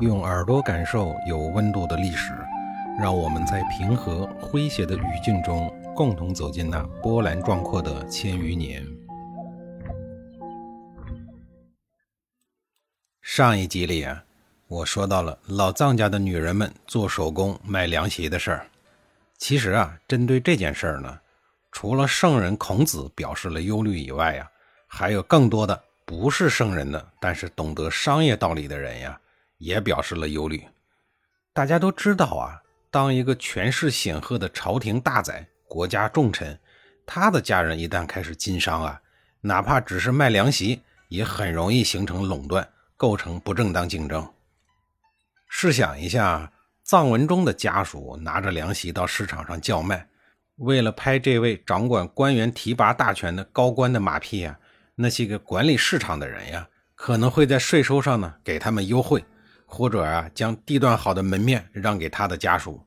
用耳朵感受有温度的历史，让我们在平和诙谐的语境中，共同走进那波澜壮阔的千余年。上一集里啊，我说到了老藏家的女人们做手工卖凉席的事儿。其实啊，针对这件事儿呢，除了圣人孔子表示了忧虑以外呀，还有更多的不是圣人的，但是懂得商业道理的人呀。也表示了忧虑。大家都知道啊，当一个权势显赫的朝廷大宰、国家重臣，他的家人一旦开始经商啊，哪怕只是卖凉席，也很容易形成垄断，构成不正当竞争。试想一下，臧文忠的家属拿着凉席到市场上叫卖，为了拍这位掌管官员提拔大权的高官的马屁啊，那些个管理市场的人呀，可能会在税收上呢给他们优惠。或者啊，将地段好的门面让给他的家属，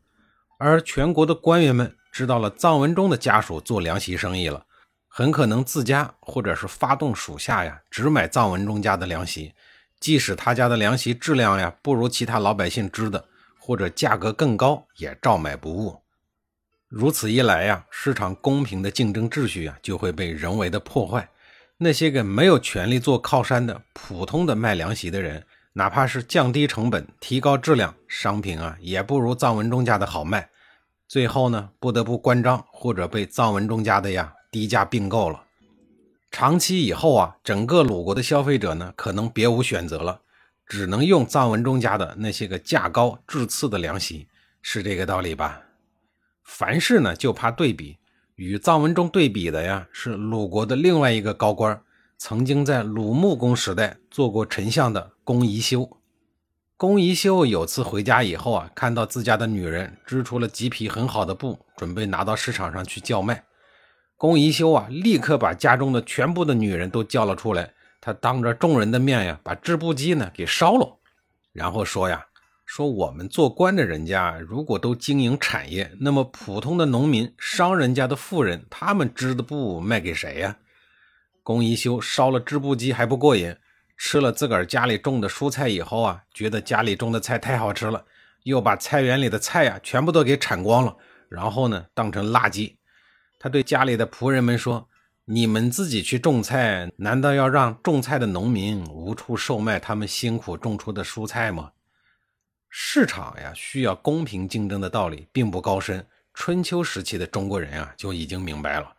而全国的官员们知道了臧文忠的家属做凉席生意了，很可能自家或者是发动属下呀，只买臧文忠家的凉席，即使他家的凉席质量呀不如其他老百姓织的，或者价格更高，也照买不误。如此一来呀，市场公平的竞争秩序啊就会被人为的破坏，那些个没有权利做靠山的普通的卖凉席的人。哪怕是降低成本、提高质量，商品啊也不如臧文忠家的好卖。最后呢，不得不关张，或者被臧文忠家的呀低价并购了。长期以后啊，整个鲁国的消费者呢，可能别无选择了，只能用臧文忠家的那些个价高质次的凉席，是这个道理吧？凡事呢，就怕对比。与臧文中对比的呀，是鲁国的另外一个高官。曾经在鲁穆公时代做过丞相的公宜修，公宜修有次回家以后啊，看到自家的女人织出了几匹很好的布，准备拿到市场上去叫卖。公宜修啊，立刻把家中的全部的女人都叫了出来，他当着众人的面呀，把织布机呢给烧了，然后说呀，说我们做官的人家如果都经营产业，那么普通的农民、商人家的富人，他们织的布卖给谁呀？公宜修烧了织布机还不过瘾，吃了自个儿家里种的蔬菜以后啊，觉得家里种的菜太好吃了，又把菜园里的菜呀全部都给铲光了，然后呢当成垃圾。他对家里的仆人们说：“你们自己去种菜，难道要让种菜的农民无处售卖他们辛苦种出的蔬菜吗？”市场呀需要公平竞争的道理并不高深，春秋时期的中国人啊就已经明白了。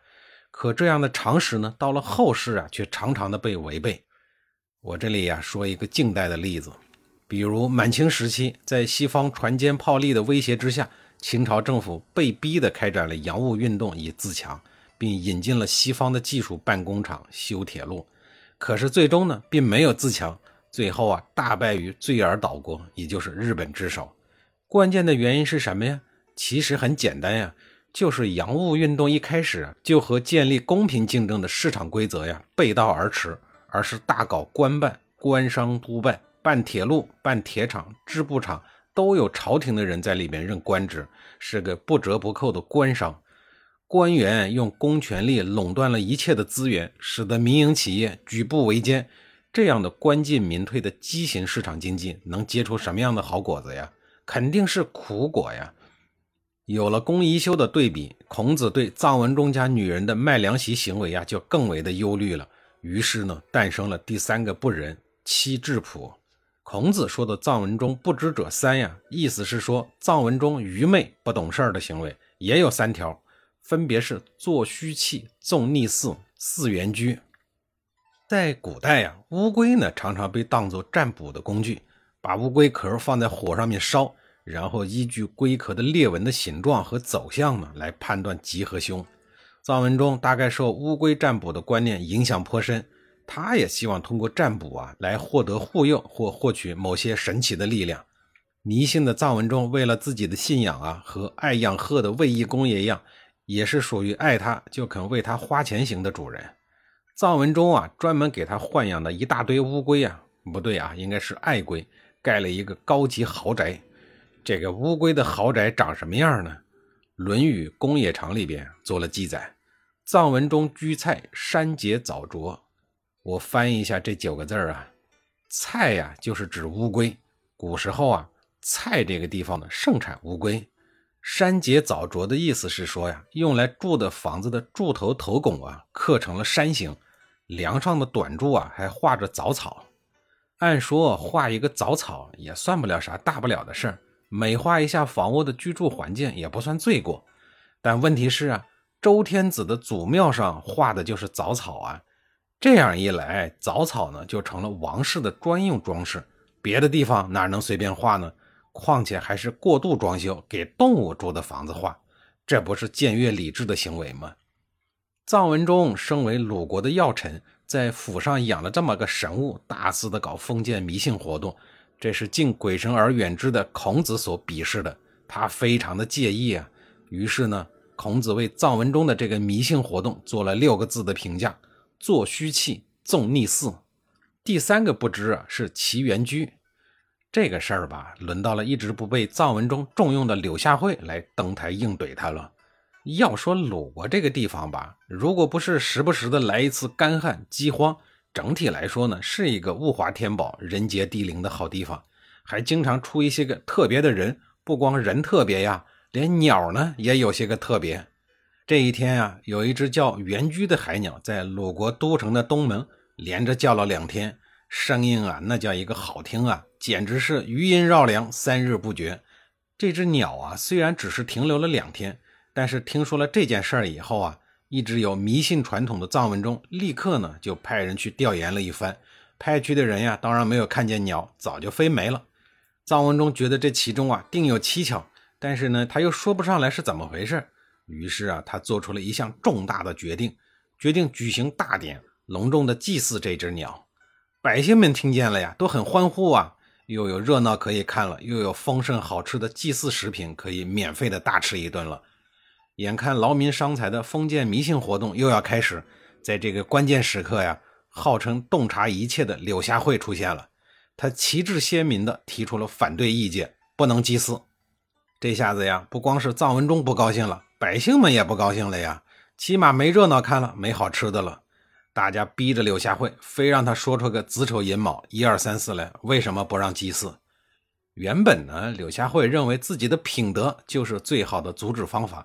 可这样的常识呢，到了后世啊，却常常的被违背。我这里呀，说一个近代的例子，比如满清时期，在西方船坚炮利的威胁之下，清朝政府被逼的开展了洋务运动以自强，并引进了西方的技术办工厂、修铁路。可是最终呢，并没有自强，最后啊，大败于罪尔岛国，也就是日本之手。关键的原因是什么呀？其实很简单呀。就是洋务运动一开始就和建立公平竞争的市场规则呀背道而驰，而是大搞官办、官商督办，办铁路、办铁厂、织布厂都有朝廷的人在里面任官职，是个不折不扣的官商。官员用公权力垄断了一切的资源，使得民营企业举步维艰。这样的官进民退的畸形市场经济，能结出什么样的好果子呀？肯定是苦果呀！有了公宜修的对比，孔子对臧文中家女人的卖凉席行为啊，就更为的忧虑了。于是呢，诞生了第三个不仁——妻质朴。孔子说的藏文中不知者三呀，意思是说藏文中愚昧不懂事儿的行为也有三条，分别是做虚器、纵逆嗣、饲原居。在古代呀，乌龟呢常常被当作占卜的工具，把乌龟壳放在火上面烧。然后依据龟壳的裂纹的形状和走向呢，来判断吉和凶。藏文中大概受乌龟占卜的观念影响颇深，他也希望通过占卜啊来获得护佑或获取某些神奇的力量。迷信的藏文中为了自己的信仰啊，和爱养鹤的卫懿公爷一样，也是属于爱他就肯为他花钱型的主人。藏文中啊，专门给他豢养的一大堆乌龟啊，不对啊，应该是爱龟，盖了一个高级豪宅。这个乌龟的豪宅长什么样呢？《论语公冶长》里边做了记载：“藏文中居菜，山节早啄。”我翻译一下这九个字啊，“菜呀”就是指乌龟，“古时候啊，蔡这个地方呢盛产乌龟。山节藻琢的意思是说呀，用来住的房子的柱头头拱啊刻成了山形，梁上的短柱啊还画着藻草。按说画一个藻草也算不了啥大不了的事儿，美化一下房屋的居住环境也不算罪过。但问题是啊，周天子的祖庙上画的就是藻草啊，这样一来，藻草呢就成了王室的专用装饰，别的地方哪能随便画呢？况且还是过度装修，给动物住的房子画，这不是僭越礼制的行为吗？臧文忠身为鲁国的要臣，在府上养了这么个神物，大肆的搞封建迷信活动，这是敬鬼神而远之的孔子所鄙视的，他非常的介意啊。于是呢，孔子为藏文中的这个迷信活动做了六个字的评价：做虚器，纵逆祀。第三个不知啊，是齐元居。这个事儿吧，轮到了一直不被藏文中重用的柳下惠来登台应怼他了。要说鲁国这个地方吧，如果不是时不时的来一次干旱饥荒，整体来说呢，是一个物华天宝、人杰地灵的好地方，还经常出一些个特别的人。不光人特别呀，连鸟呢也有些个特别。这一天啊，有一只叫元居的海鸟在鲁国都城的东门连着叫了两天。声音啊，那叫一个好听啊，简直是余音绕梁，三日不绝。这只鸟啊，虽然只是停留了两天，但是听说了这件事儿以后啊，一直有迷信传统的臧文中立刻呢就派人去调研了一番。派去的人呀，当然没有看见鸟，早就飞没了。臧文中觉得这其中啊定有蹊跷，但是呢他又说不上来是怎么回事。于是啊，他做出了一项重大的决定，决定举行大典，隆重的祭祀这只鸟。百姓们听见了呀，都很欢呼啊！又有热闹可以看了，又有丰盛好吃的祭祀食品可以免费的大吃一顿了。眼看劳民伤财的封建迷信活动又要开始，在这个关键时刻呀，号称洞察一切的柳下惠出现了。他旗帜鲜明的提出了反对意见，不能祭祀。这下子呀，不光是臧文忠不高兴了，百姓们也不高兴了呀，起码没热闹看了，没好吃的了。大家逼着柳下惠，非让他说出个子丑寅卯一二三四来，为什么不让祭祀？原本呢，柳下惠认为自己的品德就是最好的阻止方法，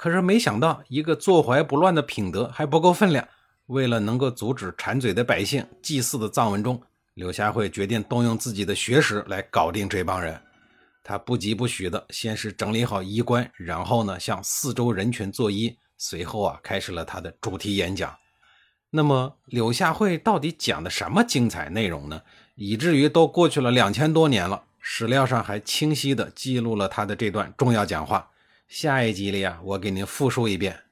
可是没想到一个坐怀不乱的品德还不够分量。为了能够阻止馋嘴的百姓祭祀的藏文中，柳下惠决定动用自己的学识来搞定这帮人。他不疾不徐的先是整理好衣冠，然后呢向四周人群作揖，随后啊开始了他的主题演讲。那么柳下惠到底讲的什么精彩内容呢？以至于都过去了两千多年了，史料上还清晰的记录了他的这段重要讲话。下一集里啊，我给您复述一遍。